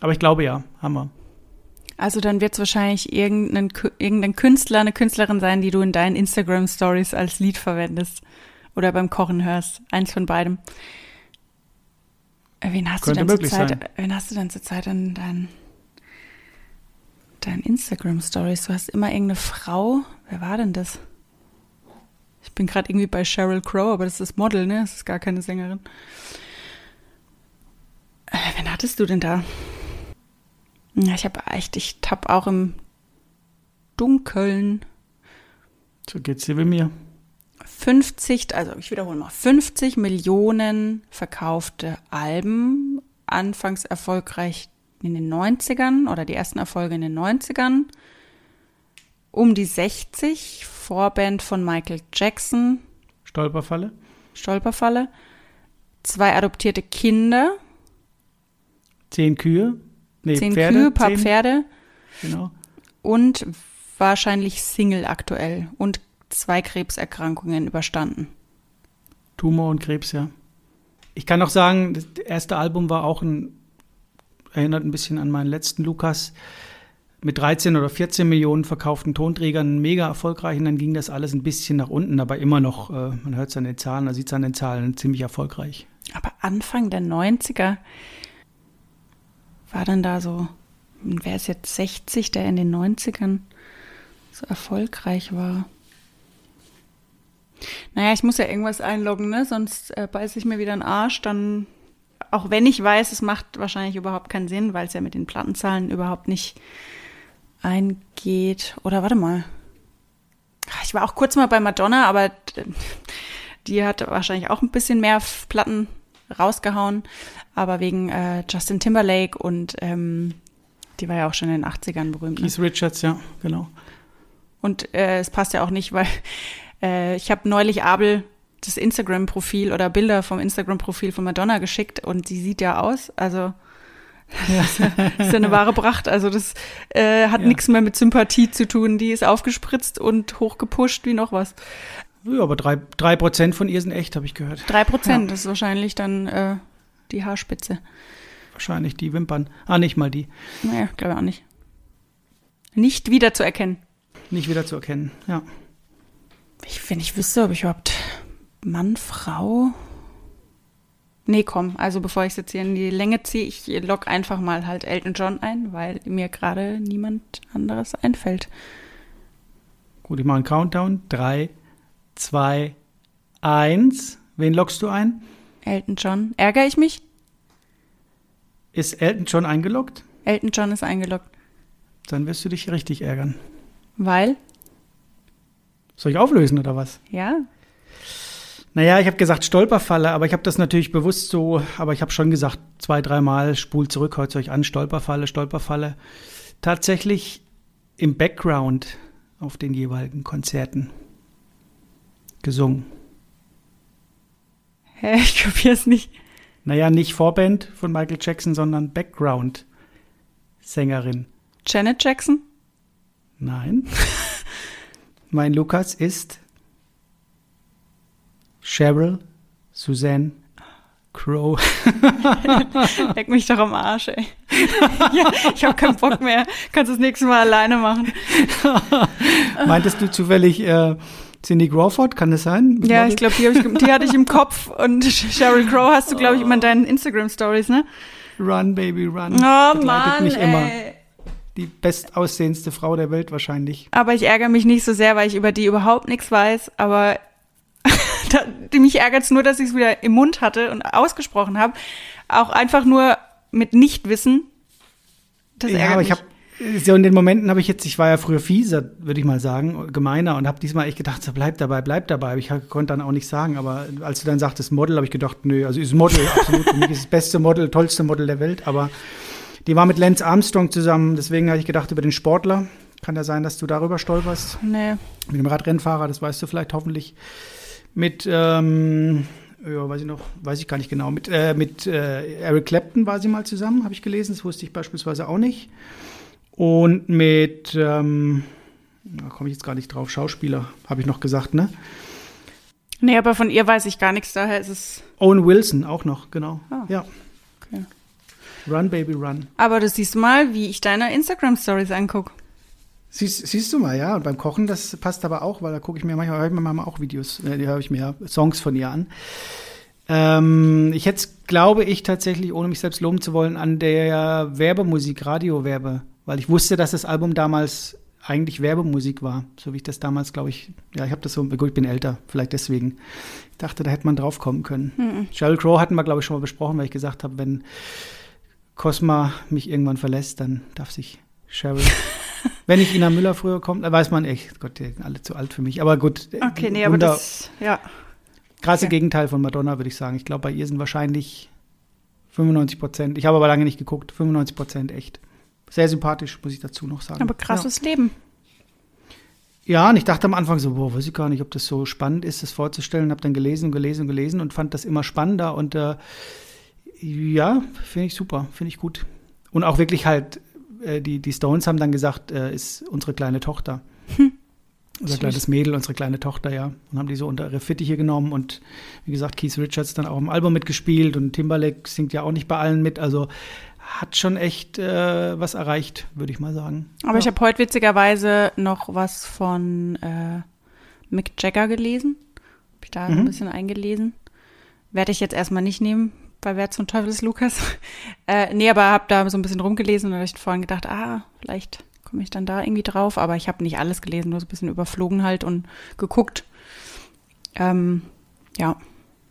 Speaker 2: Aber ich glaube ja, haben wir.
Speaker 1: Also dann wird es wahrscheinlich irgendein, irgendein Künstler, eine Künstlerin sein, die du in deinen Instagram-Stories als Lied verwendest oder beim Kochen hörst. Eins von beidem. Äh, wen hast Könnte du denn zurzeit? Sein. Wen hast du denn zurzeit in deinen deinen Instagram-Stories? Du hast immer irgendeine Frau. Wer war denn das? Ich bin gerade irgendwie bei Sheryl Crow, aber das ist Model, ne? Das ist gar keine Sängerin. Äh, wen hattest du denn da? Ja, ich habe echt, ich tapp auch im Dunkeln.
Speaker 2: So geht's dir wie mir.
Speaker 1: 50, also ich wiederhole mal, 50 Millionen verkaufte Alben, anfangs erfolgreich in den 90ern oder die ersten Erfolge in den 90ern. Um die 60, Vorband von Michael Jackson.
Speaker 2: Stolperfalle.
Speaker 1: Stolperfalle. Zwei adoptierte Kinder.
Speaker 2: Zehn Kühe.
Speaker 1: Nee, zehn Pferde, Kühe, paar zehn. Pferde. Genau. Und wahrscheinlich Single aktuell. Und zwei Krebserkrankungen überstanden.
Speaker 2: Tumor und Krebs, ja. Ich kann auch sagen, das erste Album war auch ein erinnert ein bisschen an meinen letzten Lukas, mit 13 oder 14 Millionen verkauften Tonträgern mega erfolgreich und dann ging das alles ein bisschen nach unten, aber immer noch, äh, man hört es an den Zahlen, man sieht es an den Zahlen, ziemlich erfolgreich.
Speaker 1: Aber Anfang der 90er war dann da so, wer ist jetzt 60, der in den 90ern so erfolgreich war? Naja, ich muss ja irgendwas einloggen, ne? Sonst äh, beiße ich mir wieder einen Arsch, dann auch wenn ich weiß, es macht wahrscheinlich überhaupt keinen Sinn, weil es ja mit den Plattenzahlen überhaupt nicht eingeht. Oder warte mal. Ich war auch kurz mal bei Madonna, aber die hat wahrscheinlich auch ein bisschen mehr Platten rausgehauen. Aber wegen äh, Justin Timberlake und ähm, die war ja auch schon in den 80ern berühmt.
Speaker 2: Ne? Keith ne? Richards, ja, genau.
Speaker 1: Und äh, es passt ja auch nicht, weil äh, ich habe neulich Abel das Instagram-Profil oder Bilder vom Instagram-Profil von Madonna geschickt und sie sieht ja aus. Also Das ist ja eine wahre Pracht. Also das äh, hat
Speaker 2: Ja.
Speaker 1: nichts mehr mit Sympathie zu tun. Die ist aufgespritzt und hochgepusht wie noch was.
Speaker 2: Ja, aber drei, drei Prozent von ihr sind echt, habe ich gehört.
Speaker 1: Drei Prozent ist wahrscheinlich dann äh, die Haarspitze.
Speaker 2: Wahrscheinlich die Wimpern. Ah, nicht mal die.
Speaker 1: Naja, glaube ich auch nicht. Nicht wiederzuerkennen.
Speaker 2: Nicht wieder zu erkennen. Ja.
Speaker 1: Ich, wenn ich wüsste, ob ich überhaupt Mann, Frau. Nee, komm, also bevor ich es jetzt hier in die Länge ziehe, ich log einfach mal halt Elton John ein, weil mir gerade niemand anderes einfällt.
Speaker 2: Gut, ich mache einen Countdown. Drei, zwei, eins. Wen lockst du ein?
Speaker 1: Elton John. Ärgere ich mich?
Speaker 2: Ist Elton John eingeloggt?
Speaker 1: Elton John ist eingeloggt.
Speaker 2: Dann wirst du dich richtig ärgern.
Speaker 1: Weil?
Speaker 2: Soll ich auflösen oder was?
Speaker 1: Ja.
Speaker 2: Naja, ich habe gesagt Stolperfalle, aber ich habe das natürlich bewusst so, aber ich habe schon gesagt, zwei, dreimal, spult zurück, hört euch an, Stolperfalle, Stolperfalle. Tatsächlich im Background auf den jeweiligen Konzerten gesungen.
Speaker 1: Hä, ich kapiere es nicht.
Speaker 2: Naja, nicht Vorband von Michael Jackson, sondern Background-Sängerin.
Speaker 1: Janet Jackson?
Speaker 2: Nein. mein Lukas ist Cheryl Suzanne Crow.
Speaker 1: Leck mich doch am Arsch, ey. ja, ich habe keinen Bock mehr. Kannst das nächste Mal alleine machen.
Speaker 2: Meintest du zufällig äh, Cindy Crawford? Kann das sein? Das
Speaker 1: Ja, ich glaube, die, die hatte ich im Kopf. Und Sheryl Crow hast du, glaube ich, immer in deinen Instagram-Stories, ne?
Speaker 2: Run, Baby, Run.
Speaker 1: Oh
Speaker 2: Begleitet
Speaker 1: Mann,
Speaker 2: mich immer.
Speaker 1: ey.
Speaker 2: Die bestaussehendste Frau der Welt wahrscheinlich.
Speaker 1: Aber ich ärgere mich nicht so sehr, weil ich über die überhaupt nichts weiß. Aber da, die mich ärgert es nur, dass ich es wieder im Mund hatte und ausgesprochen habe. Auch einfach nur mit Nichtwissen. Das
Speaker 2: ja,
Speaker 1: ärgert
Speaker 2: aber ich habe so in den Momenten habe ich jetzt, ich war ja früher fieser, würde ich mal sagen, gemeiner und habe diesmal echt gedacht, so bleib dabei, bleib dabei. Aber ich konnte dann auch nicht sagen. Aber als du dann sagtest Model, habe ich gedacht, nö, also ist Model absolut für mich ist das beste Model, tollste Model der Welt. Aber die war mit Lance Armstrong zusammen, deswegen habe ich gedacht über den Sportler. Kann ja sein, dass du darüber stolperst.
Speaker 1: nee.
Speaker 2: Mit dem Radrennfahrer, das weißt du vielleicht hoffentlich. Mit, ähm, ja, weiß ich noch, weiß ich gar nicht genau. Mit, äh, mit äh, Eric Clapton war sie mal zusammen, habe ich gelesen. Das wusste ich beispielsweise auch nicht. Und mit, ähm, da komme ich jetzt gar nicht drauf, Schauspieler, habe ich noch gesagt, ne?
Speaker 1: Nee, aber von ihr weiß ich gar nichts, daher ist es.
Speaker 2: Owen Wilson auch noch, genau.
Speaker 1: Ah.
Speaker 2: Ja.
Speaker 1: Okay.
Speaker 2: Run, Baby, Run.
Speaker 1: Aber du siehst mal, wie ich deine Instagram-Stories angucke.
Speaker 2: Siehst, siehst du mal, ja. Und beim Kochen, das passt aber auch, weil da gucke ich mir manchmal, höre ich mir manchmal auch Videos, äh, die höre ich mir Songs von ihr an. Ähm, ich hätte, glaube ich, tatsächlich, ohne mich selbst loben zu wollen, an der Werbemusik, Radiowerbe, weil ich wusste, dass das Album damals eigentlich Werbemusik war, so wie ich das damals, glaube ich, ja, ich habe das so, gut, ich bin älter, vielleicht deswegen. Ich dachte, da hätte man drauf kommen können.
Speaker 1: Mhm.
Speaker 2: Sheryl Crow hatten wir, glaube ich, schon mal besprochen, weil ich gesagt habe, wenn Cosma mich irgendwann verlässt, dann darf sich Sheryl. Wenn nicht Ina Müller früher kommt, dann weiß man echt, Gott, die sind alle zu alt für mich. Aber gut,
Speaker 1: Okay, nee, aber das, ja.
Speaker 2: krasse
Speaker 1: okay.
Speaker 2: Gegenteil von Madonna, würde ich sagen. Ich glaube, bei ihr sind wahrscheinlich 95 Prozent. Ich habe aber lange nicht geguckt. 95 Prozent echt. Sehr sympathisch, muss ich dazu noch sagen.
Speaker 1: Aber krasses Leben.
Speaker 2: Ja. ja, und ich dachte am Anfang so, boah, weiß ich gar nicht, ob das so spannend ist, das vorzustellen. Habe dann gelesen und gelesen und gelesen und fand das immer spannender. Und äh, ja, finde ich super, finde ich gut. Und auch wirklich halt, äh, die, die Stones haben dann gesagt, äh, ist unsere kleine Tochter. Unser
Speaker 1: Süß.
Speaker 2: kleines Mädel, unsere kleine Tochter, ja. Und haben die so unter ihre Fittiche genommen. Und wie gesagt, Keith Richards dann auch im Album mitgespielt und Timberlake singt ja auch nicht bei allen mit. Also hat schon echt äh, was erreicht, würde ich mal sagen.
Speaker 1: Aber ich
Speaker 2: ja.
Speaker 1: habe heute witzigerweise noch was von äh, Mick Jagger gelesen. Hab ich da so ein
Speaker 2: Mhm.
Speaker 1: bisschen eingelesen. Werde ich jetzt erstmal nicht nehmen, bei Wer zum Teufel ist Lukas. äh, nee, aber habe da so ein bisschen rumgelesen und habe ich vorhin gedacht, ah, vielleicht komme ich dann da irgendwie drauf. Aber ich habe nicht alles gelesen, nur so ein bisschen überflogen halt und geguckt. Ähm, ja,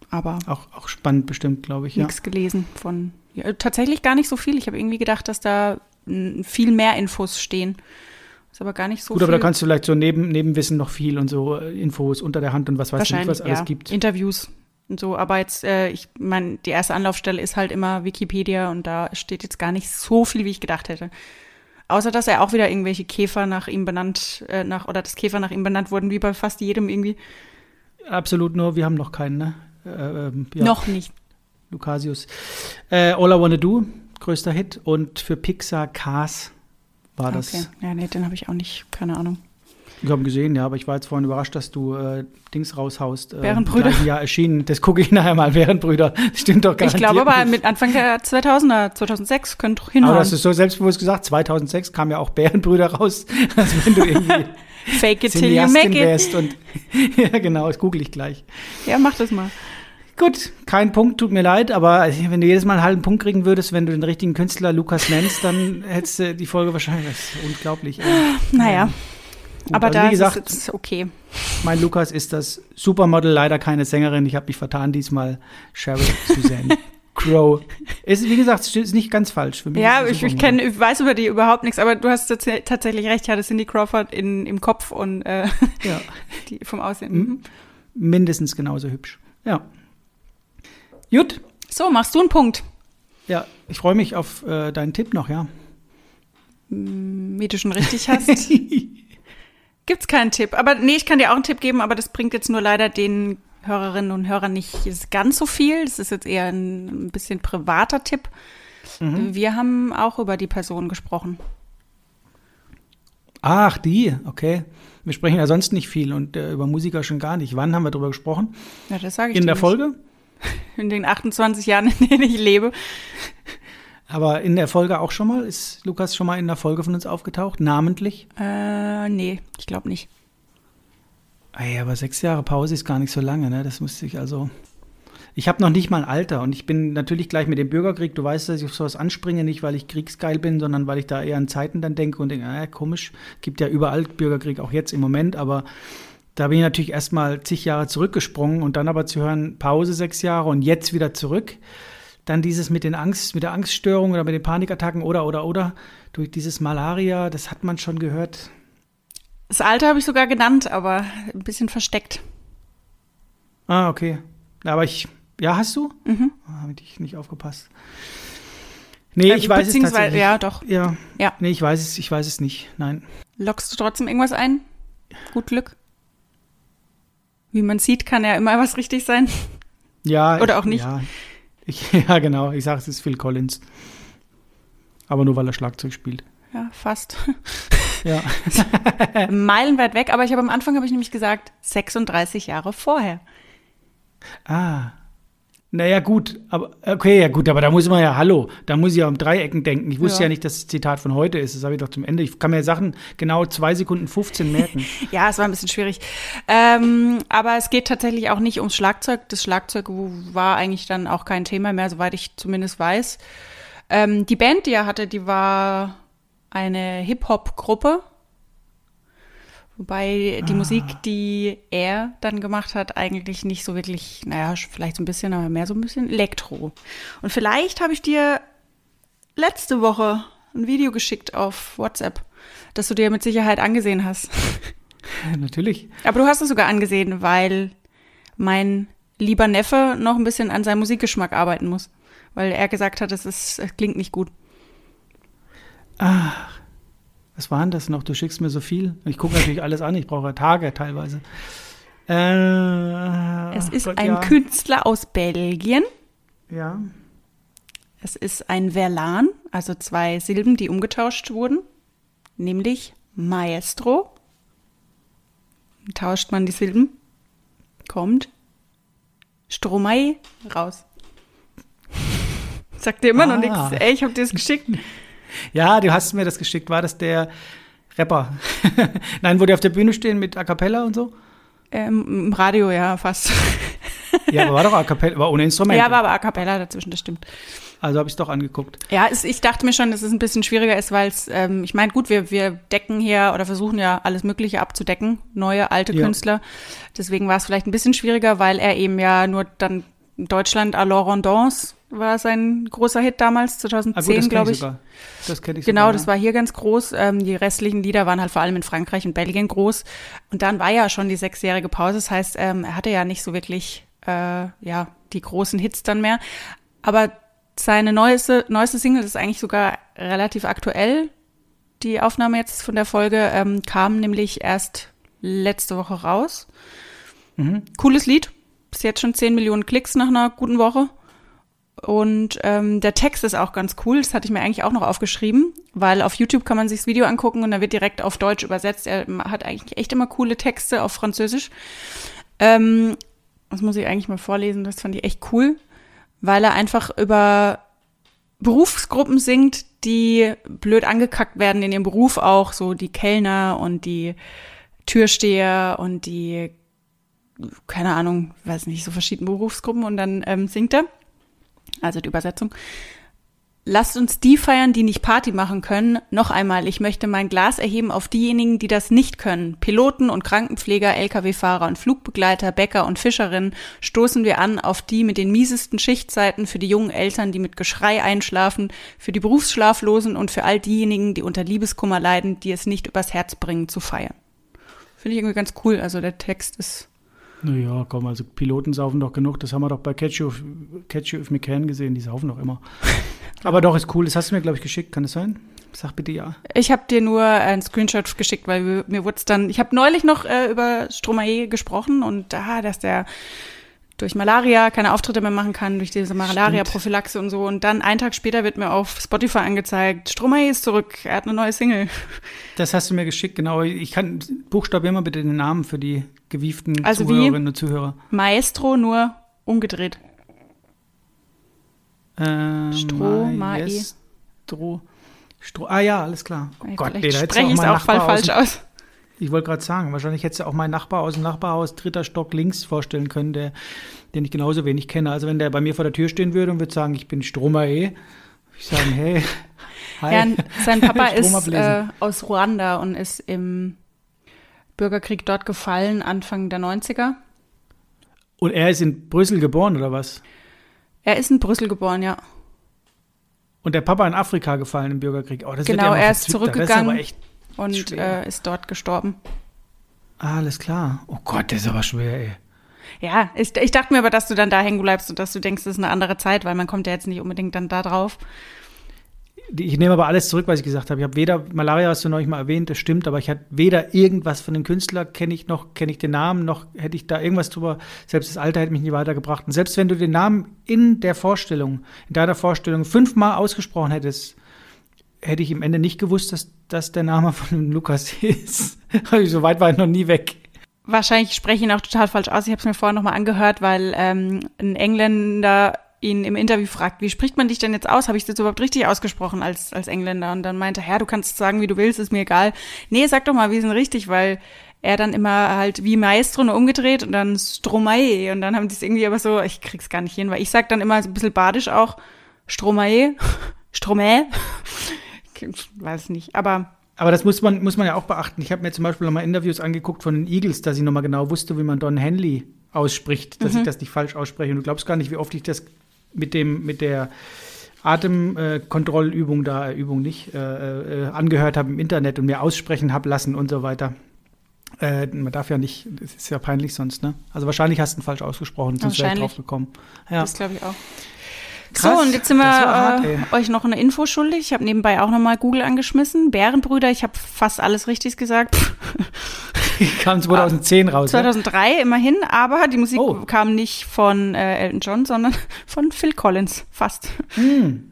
Speaker 1: aber
Speaker 2: Auch, auch spannend bestimmt, glaube ich, ja.
Speaker 1: nichts gelesen von. Ja, tatsächlich gar nicht so viel. Ich habe irgendwie gedacht, dass da viel mehr Infos stehen. Ist aber gar nicht so
Speaker 2: Gut,
Speaker 1: viel.
Speaker 2: aber da kannst du vielleicht so neben, Nebenwissen noch viel und so äh, Infos unter der Hand und was weiß ich was alles
Speaker 1: ja,
Speaker 2: gibt.
Speaker 1: Interviews und so. Aber jetzt, äh, ich meine, die erste Anlaufstelle ist halt immer Wikipedia und da steht jetzt gar nicht so viel, wie ich gedacht hätte. Außer dass er auch wieder irgendwelche Käfer nach ihm benannt, äh, nach oder dass Käfer nach ihm benannt wurden, wie bei fast jedem irgendwie.
Speaker 2: Absolut nur, wir haben noch keinen, ne? Äh, ähm, ja,
Speaker 1: Noch nicht.
Speaker 2: Lucasius. Äh, All I Wanna Do größter Hit. Und für Pixar Cars war
Speaker 1: Okay.
Speaker 2: das.
Speaker 1: Ja, nee, den habe ich auch nicht. Keine Ahnung.
Speaker 2: Ich habe gesehen, ja, aber ich war jetzt vorhin überrascht, dass du äh, Dings raushaust. Äh,
Speaker 1: Bärenbrüder.
Speaker 2: Jahr erschienen. Das gucke ich nachher mal. Bärenbrüder. Stimmt doch gar
Speaker 1: Ich glaube aber mit Anfang der 2000er, 2006 könnte
Speaker 2: Aber
Speaker 1: hinhauen.
Speaker 2: das ist so selbstbewusst gesagt. 2006 kam ja auch Bärenbrüder raus. Also wenn du irgendwie
Speaker 1: Fake it till you make it.
Speaker 2: und ja genau, das google ich gleich.
Speaker 1: Ja, mach das mal.
Speaker 2: Gut, kein Punkt, tut mir leid, aber wenn du jedes Mal einen halben Punkt kriegen würdest, wenn du den richtigen Künstler Lukas nennst, dann hättest du die Folge wahrscheinlich. Das ist unglaublich.
Speaker 1: Naja,
Speaker 2: Gut,
Speaker 1: aber
Speaker 2: also
Speaker 1: da
Speaker 2: wie gesagt,
Speaker 1: ist es okay.
Speaker 2: mein Lukas ist das Supermodel, leider keine Sängerin. Ich habe mich vertan diesmal. Cheryl Suzanne Crow. Ist, wie gesagt, ist nicht ganz falsch für mich.
Speaker 1: Ja, ich, ich, kenn, ich weiß über die überhaupt nichts, aber du hast tats tatsächlich recht, ich hatte Cindy Crawford in, im Kopf und äh,
Speaker 2: Ja,
Speaker 1: die vom Aussehen.
Speaker 2: Mhm.
Speaker 1: Mhm.
Speaker 2: mindestens genauso hübsch. Ja. Gut.
Speaker 1: So, machst du einen Punkt,
Speaker 2: Ja, ich freue mich auf äh, deinen Tipp noch, ja.
Speaker 1: wie du schon richtig hast. Gibt's keinen Tipp. Aber nee, ich kann dir auch einen Tipp geben, aber das bringt jetzt nur leider den Hörerinnen und Hörern nicht ganz so viel. Das ist jetzt eher ein, ein bisschen privater Tipp.
Speaker 2: Mhm.
Speaker 1: Wir haben auch über die Person gesprochen.
Speaker 2: Ach, die, okay. Wir sprechen ja sonst nicht viel und äh, über Musiker schon gar nicht. Wann haben wir darüber gesprochen?
Speaker 1: Ja, das sage ich
Speaker 2: In der
Speaker 1: nicht.
Speaker 2: Folge?
Speaker 1: In den 28 Jahren, in denen ich lebe.
Speaker 2: Aber in der Folge auch schon mal? Ist Lukas schon mal in der Folge von uns aufgetaucht? Namentlich?
Speaker 1: Äh, nee, ich glaube nicht.
Speaker 2: Ey, aber sechs Jahre Pause ist gar nicht so lange, ne? Das müsste ich also. Ich habe noch nicht mal ein Alter und ich bin natürlich gleich mit dem Bürgerkrieg. Du weißt, dass ich auf sowas anspringe, nicht weil ich kriegsgeil bin, sondern weil ich da eher an Zeiten dann denke und denke, äh, komisch, gibt ja überall Bürgerkrieg, auch jetzt im Moment, aber da bin ich natürlich erstmal zig Jahre zurückgesprungen und dann aber zu hören, Pause sechs Jahre und jetzt wieder zurück. Dann dieses mit den Angst, mit der Angststörung oder mit den Panikattacken oder oder oder durch dieses Malaria, das hat man schon gehört.
Speaker 1: Das Alter habe ich sogar genannt, aber ein bisschen versteckt.
Speaker 2: Ah, okay. Aber ich, ja, hast du?
Speaker 1: Mhm.
Speaker 2: Ah, Habe ich nicht aufgepasst. Nee, ich weiß es tatsächlich.
Speaker 1: ja, doch.
Speaker 2: Ja.
Speaker 1: Ja.
Speaker 2: Nee, ich weiß es, ich weiß es nicht. Nein.
Speaker 1: Lockst du trotzdem irgendwas ein? Gut Glück. Wie man sieht, kann ja immer was richtig sein.
Speaker 2: Ja.
Speaker 1: Oder auch nicht.
Speaker 2: Ja, ich, ja genau. Ich sage, es ist Phil Collins. Aber nur, weil er Schlagzeug spielt.
Speaker 1: Ja, fast.
Speaker 2: Ja.
Speaker 1: Meilenweit weg, aber ich habe am Anfang habe ich nämlich gesagt, 36 Jahre vorher.
Speaker 2: ah. Naja, gut, aber okay, ja gut, aber da muss man ja, hallo, da muss ich ja um Dreiecken denken. Ich wusste
Speaker 1: Ja.
Speaker 2: ja, nicht, dass das Zitat von heute ist. Das habe ich doch zum Ende. Ich kann mir Sachen genau zwei Sekunden 15 merken.
Speaker 1: Ja, es war ein bisschen schwierig. Ähm, aber es geht tatsächlich auch nicht ums Schlagzeug. Das Schlagzeug war eigentlich dann auch kein Thema mehr, soweit ich zumindest weiß. Ähm, die Band, die er hatte, die war eine Hip-Hop-Gruppe. Wobei die Musik, die er dann gemacht hat, eigentlich nicht so wirklich, naja, vielleicht so ein bisschen, aber mehr so ein bisschen Elektro. Und vielleicht habe ich dir letzte Woche ein Video geschickt auf WhatsApp, das du dir mit Sicherheit angesehen hast.
Speaker 2: Natürlich.
Speaker 1: Aber du hast es sogar angesehen, weil mein lieber Neffe noch ein bisschen an seinem Musikgeschmack arbeiten muss. Weil er gesagt hat, es, ist, es klingt nicht gut.
Speaker 2: Was war denn das noch? Du schickst mir so viel. Ich gucke natürlich alles an. Ich brauche Tage teilweise. Äh,
Speaker 1: Es ist
Speaker 2: Gott,
Speaker 1: ein
Speaker 2: ja.
Speaker 1: Künstler aus Belgien.
Speaker 2: Ja.
Speaker 1: Es ist ein Verlan, also zwei Silben, die umgetauscht wurden. Nämlich Maestro. Tauscht man die Silben, kommt Stromae raus. Sagt dir immer noch
Speaker 2: Ah.
Speaker 1: nichts. Ey, ich hab dir das geschickt.
Speaker 2: Ja, du hast mir das geschickt. War das der Rapper? Nein, wo die auf der Bühne stehen mit A Cappella und so?
Speaker 1: Ähm, Im Radio, ja, fast.
Speaker 2: Ja, aber war doch A Cappella, war ohne Instrumente.
Speaker 1: Ja, war aber A Cappella dazwischen, das stimmt.
Speaker 2: also habe ich es doch angeguckt.
Speaker 1: Ja, es, ich dachte mir schon, dass es ein bisschen schwieriger ist, weil es, ähm, ich meine, gut, wir, wir decken hier oder versuchen ja alles Mögliche abzudecken, neue, alte
Speaker 2: Ja.
Speaker 1: Künstler. Deswegen war es vielleicht ein bisschen schwieriger, weil er eben ja nur dann Deutschland à la Rondance war sein großer Hit damals,
Speaker 2: Ah, gut,
Speaker 1: 2010,
Speaker 2: das
Speaker 1: glaube ich
Speaker 2: sogar. Das kenne ich
Speaker 1: Genau,
Speaker 2: sogar.
Speaker 1: das war hier ganz groß. Ähm, die restlichen Lieder waren halt vor allem in Frankreich und Belgien groß. Und dann war ja schon die sechsjährige Pause. Das heißt, ähm, er hatte ja nicht so wirklich äh, ja, die großen Hits dann mehr. Aber seine neueste, neueste Single ist eigentlich sogar relativ aktuell. Die Aufnahme jetzt von der Folge ähm, kam nämlich erst letzte Woche raus.
Speaker 2: Mhm.
Speaker 1: Cooles Lied. Jetzt schon 10 Millionen Klicks nach einer guten Woche. Und ähm, der Text ist auch ganz cool. Das hatte ich mir eigentlich auch noch aufgeschrieben, weil auf YouTube kann man sich das Video angucken und da wird direkt auf Deutsch übersetzt. Er hat eigentlich echt immer coole Texte auf Französisch. Ähm, das muss ich eigentlich mal vorlesen. Das fand ich echt cool, weil er einfach über Berufsgruppen singt, die blöd angekackt werden in ihrem Beruf auch, so die Kellner und die Türsteher und die, keine Ahnung, weiß nicht, so verschiedene Berufsgruppen und dann ähm, singt er, also die Übersetzung. Lasst uns die feiern, die nicht Party machen können. Noch einmal, ich möchte mein Glas erheben auf diejenigen, die das nicht können. Piloten und Krankenpfleger, Lkw-Fahrer und Flugbegleiter, Bäcker und Fischerinnen stoßen wir an auf die mit den miesesten Schichtzeiten, für die jungen Eltern, die mit Geschrei einschlafen, für die Berufsschlaflosen und für all diejenigen, die unter Liebeskummer leiden, die es nicht übers Herz bringen zu feiern. Finde ich irgendwie ganz cool. Also der Text ist
Speaker 2: naja, komm, also Piloten saufen doch genug. Das haben wir doch bei Catch You, Catch you If Me Can gesehen. Die saufen doch immer. Aber doch, ist cool. Das hast du mir, glaube ich, geschickt. Kann das sein? Sag bitte ja.
Speaker 1: Ich habe dir nur einen Screenshot geschickt, weil mir, wurde es dann. Ich habe neulich noch äh, über Stromae gesprochen und da, dass der durch Malaria keine Auftritte mehr machen kann, durch diese Malaria-Prophylaxe und so. Und dann einen Tag später wird mir auf Spotify angezeigt, Stromae ist zurück, er hat eine neue Single.
Speaker 2: Das hast du mir geschickt, genau. Ich kann, buchstabier mal bitte den Namen für die gewieften also Zuhörerinnen und Zuhörer.
Speaker 1: Maestro, nur umgedreht.
Speaker 2: Ähm, Stromae. Stro, Stro, ah ja, alles klar.
Speaker 1: Oh Gott, nee, da spreche ich es auch voll falsch aus.
Speaker 2: Ich wollte gerade sagen, wahrscheinlich hättest du auch meinen Nachbar aus dem Nachbarhaus dritter Stock links vorstellen können, der, den ich genauso wenig kenne. Also wenn der bei mir vor der Tür stehen würde und würde sagen, ich bin Stromae, würde ich sagen, hey.
Speaker 1: Hi. Ja, sein Papa ist äh, aus Ruanda und ist im Bürgerkrieg dort gefallen, Anfang der 90er.
Speaker 2: Und er ist in Brüssel geboren, oder was?
Speaker 1: Er ist in Brüssel geboren, ja.
Speaker 2: Und der Papa in Afrika gefallen im Bürgerkrieg.
Speaker 1: Oh, genau, ja er ist zurückgegangen. Ist und äh, ist dort gestorben.
Speaker 2: Alles klar. Oh Gott, der ist aber schwer, ey.
Speaker 1: Ja, ich, ich dachte mir aber, dass du dann da hängen bleibst und dass du denkst, das ist eine andere Zeit, weil man kommt ja jetzt nicht unbedingt dann da drauf.
Speaker 2: Ich nehme aber alles zurück, was ich gesagt habe. Ich habe weder, Malaria hast du neulich mal erwähnt, das stimmt, aber ich hatte weder irgendwas von dem Künstler, kenne ich noch, kenne ich den Namen, noch hätte ich da irgendwas drüber, selbst das Alter hätte mich nie weitergebracht. Und selbst wenn du den Namen in der Vorstellung, in deiner Vorstellung fünfmal ausgesprochen hättest, hätte ich im Ende nicht gewusst, dass das der Name von Lukas ist. so weit war ich noch nie weg.
Speaker 1: Wahrscheinlich spreche ich ihn auch total falsch aus. Ich habe es mir vorher nochmal angehört, weil ähm, ein Engländer ihn im Interview fragt, wie spricht man dich denn jetzt aus? Habe ich das überhaupt richtig ausgesprochen als, als Engländer? Und dann meinte er, ja, du kannst sagen, wie du willst, ist mir egal. Nee, sag doch mal, ist denn richtig? Weil er dann immer halt wie Maestro nur umgedreht und dann Stromae. Und dann haben die es irgendwie aber so, ich krieg's gar nicht hin, weil ich sag dann immer so ein bisschen badisch auch Stromae, Stromae weiß nicht, aber.
Speaker 2: Aber das muss man, muss man ja auch beachten. Ich habe mir zum Beispiel nochmal Interviews angeguckt von den Eagles, dass ich nochmal genau wusste, wie man Don Henley ausspricht, dass mhm. ich das nicht falsch ausspreche. Und du glaubst gar nicht, wie oft ich das mit dem, mit der Atemkontrollübung äh, da, Übung nicht, äh, äh, angehört habe im Internet und mir aussprechen habe lassen und so weiter. Äh, man darf ja nicht, das ist ja peinlich sonst, ne? Also wahrscheinlich hast du ihn falsch ausgesprochen, sonst wäre ich drauf gekommen.
Speaker 1: Ja. Das glaube ich auch. Krass, so, und jetzt sind wir hart, äh, euch noch eine Info schuldig. Ich habe nebenbei auch nochmal Google angeschmissen. Bärenbrüder, ich habe fast alles richtig gesagt.
Speaker 2: kam 2010 raus.
Speaker 1: 2003 ja? immerhin, aber die Musik oh. kam nicht von äh, Elton John, sondern von Phil Collins. Fast. Hm.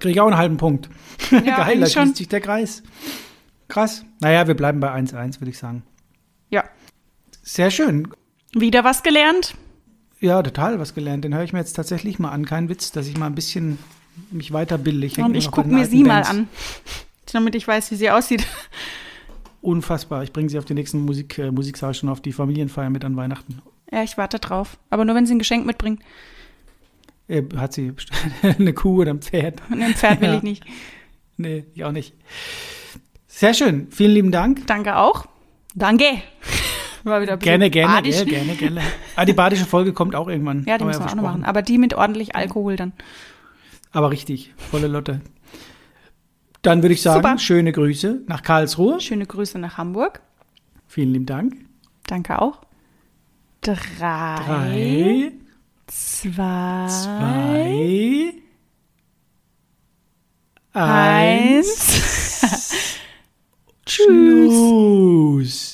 Speaker 2: Kriege ich auch einen halben Punkt. Ja, Geil, da schließt sich der Kreis. Krass. Naja, wir bleiben bei 1-1, würde ich sagen.
Speaker 1: Ja.
Speaker 2: Sehr schön.
Speaker 1: Wieder was gelernt.
Speaker 2: Ja, total was gelernt. Den höre ich mir jetzt tatsächlich mal an. Kein Witz, dass ich mal ein bisschen mich weiterbilde.
Speaker 1: Ich Und ich gucke mir sie Bands. mal an, damit ich weiß, wie sie aussieht.
Speaker 2: Unfassbar. Ich bringe sie auf die nächsten Musik, äh, Musiksaal schon auf die Familienfeier mit an Weihnachten.
Speaker 1: Ja, ich warte drauf. Aber nur, wenn sie ein Geschenk mitbringt.
Speaker 2: Äh, hat sie eine Kuh oder ein Pferd?
Speaker 1: Ein Pferd will ja. ich nicht.
Speaker 2: Nee, ich auch nicht. Sehr schön. Vielen lieben Dank.
Speaker 1: Danke auch. Danke.
Speaker 2: War wieder gerne, gerne, badisch. gerne, gerne. Ah, die badische Folge kommt auch irgendwann.
Speaker 1: Ja, die müssen wir auch noch machen. Aber die mit ordentlich Alkohol dann.
Speaker 2: Aber richtig, volle Lotte. Dann würde ich sagen, Super. schöne Grüße nach Karlsruhe.
Speaker 1: Schöne Grüße nach Hamburg.
Speaker 2: Vielen lieben Dank.
Speaker 1: Danke auch. Drei.
Speaker 2: Drei.
Speaker 1: Zwei.
Speaker 2: Zwei.
Speaker 1: Eins.
Speaker 2: Tschüss. Tschüss.